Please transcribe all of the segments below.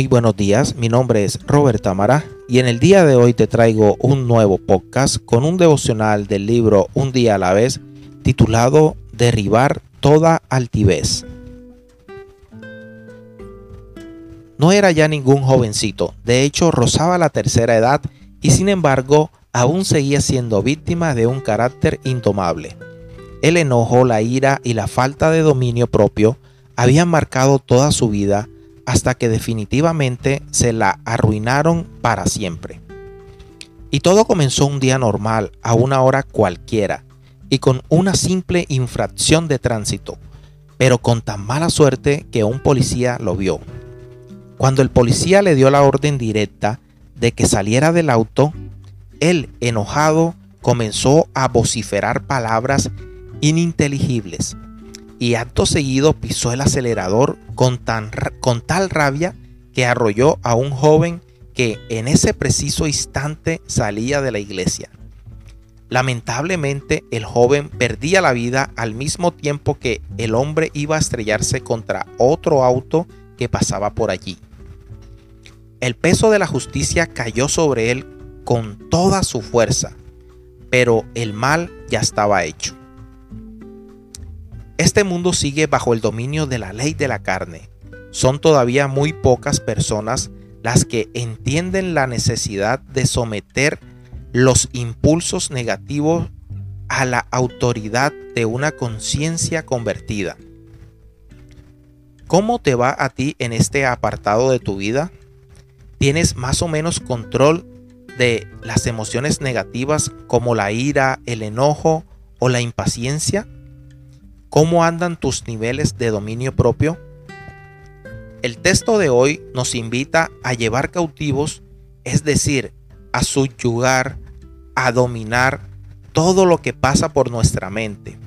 Muy buenos días, mi nombre es Robert Tamara y en el día de hoy te traigo un nuevo podcast con un devocional del libro Un día a la vez titulado Derribar toda altivez. No era ya ningún jovencito, de hecho rozaba la tercera edad y sin embargo aún seguía siendo víctima de un carácter indomable. El enojo, la ira y la falta de dominio propio habían marcado toda su vida hasta que definitivamente se la arruinaron para siempre. Y todo comenzó un día normal, a una hora cualquiera, y con una simple infracción de tránsito, pero con tan mala suerte que un policía lo vio. Cuando el policía le dio la orden directa de que saliera del auto, él, enojado, comenzó a vociferar palabras ininteligibles y acto seguido pisó el acelerador con, tan, con tal rabia que arrolló a un joven que en ese preciso instante salía de la iglesia. Lamentablemente el joven perdía la vida al mismo tiempo que el hombre iba a estrellarse contra otro auto que pasaba por allí. El peso de la justicia cayó sobre él con toda su fuerza, pero el mal ya estaba hecho. Este mundo sigue bajo el dominio de la ley de la carne. Son todavía muy pocas personas las que entienden la necesidad de someter los impulsos negativos a la autoridad de una conciencia convertida. ¿Cómo te va a ti en este apartado de tu vida? ¿Tienes más o menos control de las emociones negativas como la ira, el enojo o la impaciencia? ¿Cómo andan tus niveles de dominio propio? El texto de hoy nos invita a llevar cautivos, es decir, a subyugar, a dominar todo lo que pasa por nuestra mente.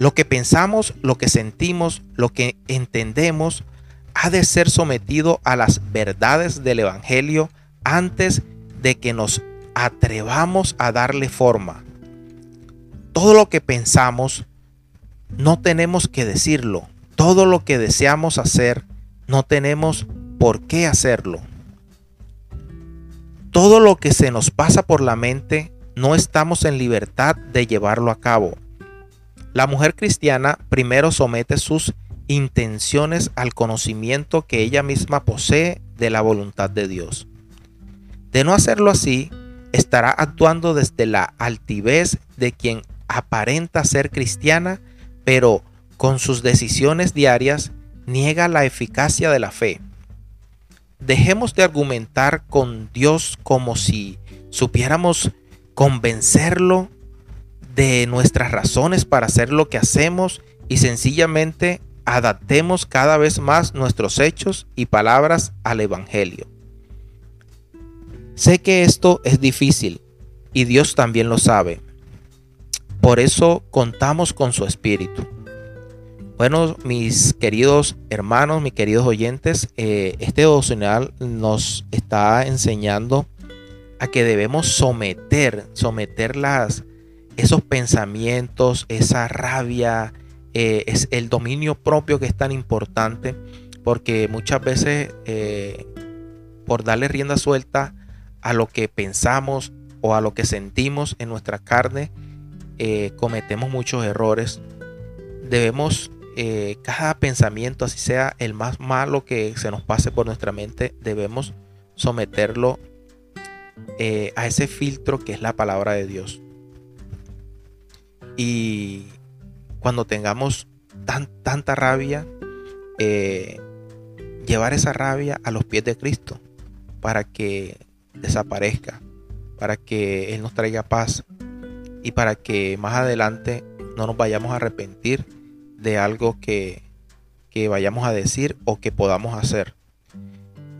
Lo que pensamos, lo que sentimos, lo que entendemos, ha de ser sometido a las verdades del Evangelio antes de que nos atrevamos a darle forma. Todo lo que pensamos, no tenemos que decirlo. Todo lo que deseamos hacer, no tenemos por qué hacerlo. Todo lo que se nos pasa por la mente, no estamos en libertad de llevarlo a cabo. La mujer cristiana primero somete sus intenciones al conocimiento que ella misma posee de la voluntad de Dios. De no hacerlo así, estará actuando desde la altivez de quien aparenta ser cristiana pero con sus decisiones diarias niega la eficacia de la fe. Dejemos de argumentar con Dios como si supiéramos convencerlo de nuestras razones para hacer lo que hacemos y sencillamente adaptemos cada vez más nuestros hechos y palabras al Evangelio. Sé que esto es difícil y Dios también lo sabe, por eso contamos con su espíritu. Bueno, mis queridos hermanos, mis queridos oyentes, eh, este devocional nos está enseñando a que debemos someter, someter esos pensamientos, esa rabia, eh, es el dominio propio que es tan importante, porque muchas veces eh, por darle rienda suelta a lo que pensamos o a lo que sentimos en nuestra carne, eh, cometemos muchos errores. Debemos, eh, cada pensamiento, así sea el más malo que se nos pase por nuestra mente, debemos someterlo eh, a ese filtro que es la palabra de Dios. Y cuando tengamos tan, tanta rabia, llevar esa rabia a los pies de Cristo para que desaparezca, para que Él nos traiga paz, y para que más adelante no nos vayamos a arrepentir de algo que, vayamos a decir o que podamos hacer.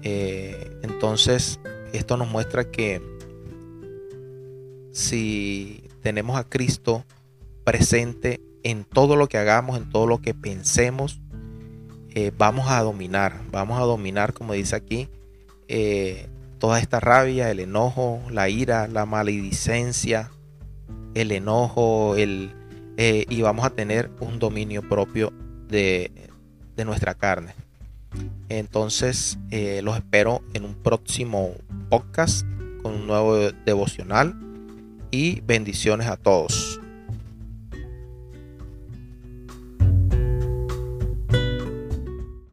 Eh, entonces, esto nos muestra que si tenemos a Cristo presente en todo lo que hagamos, en todo lo que pensemos, eh, vamos a dominar, vamos a dominar, como dice aquí, eh, toda esta rabia, el enojo, la ira, la maledicencia, el enojo, el, eh, y vamos a tener un dominio propio de, de nuestra carne. Entonces eh, los espero en un próximo podcast con un nuevo devocional y bendiciones a todos.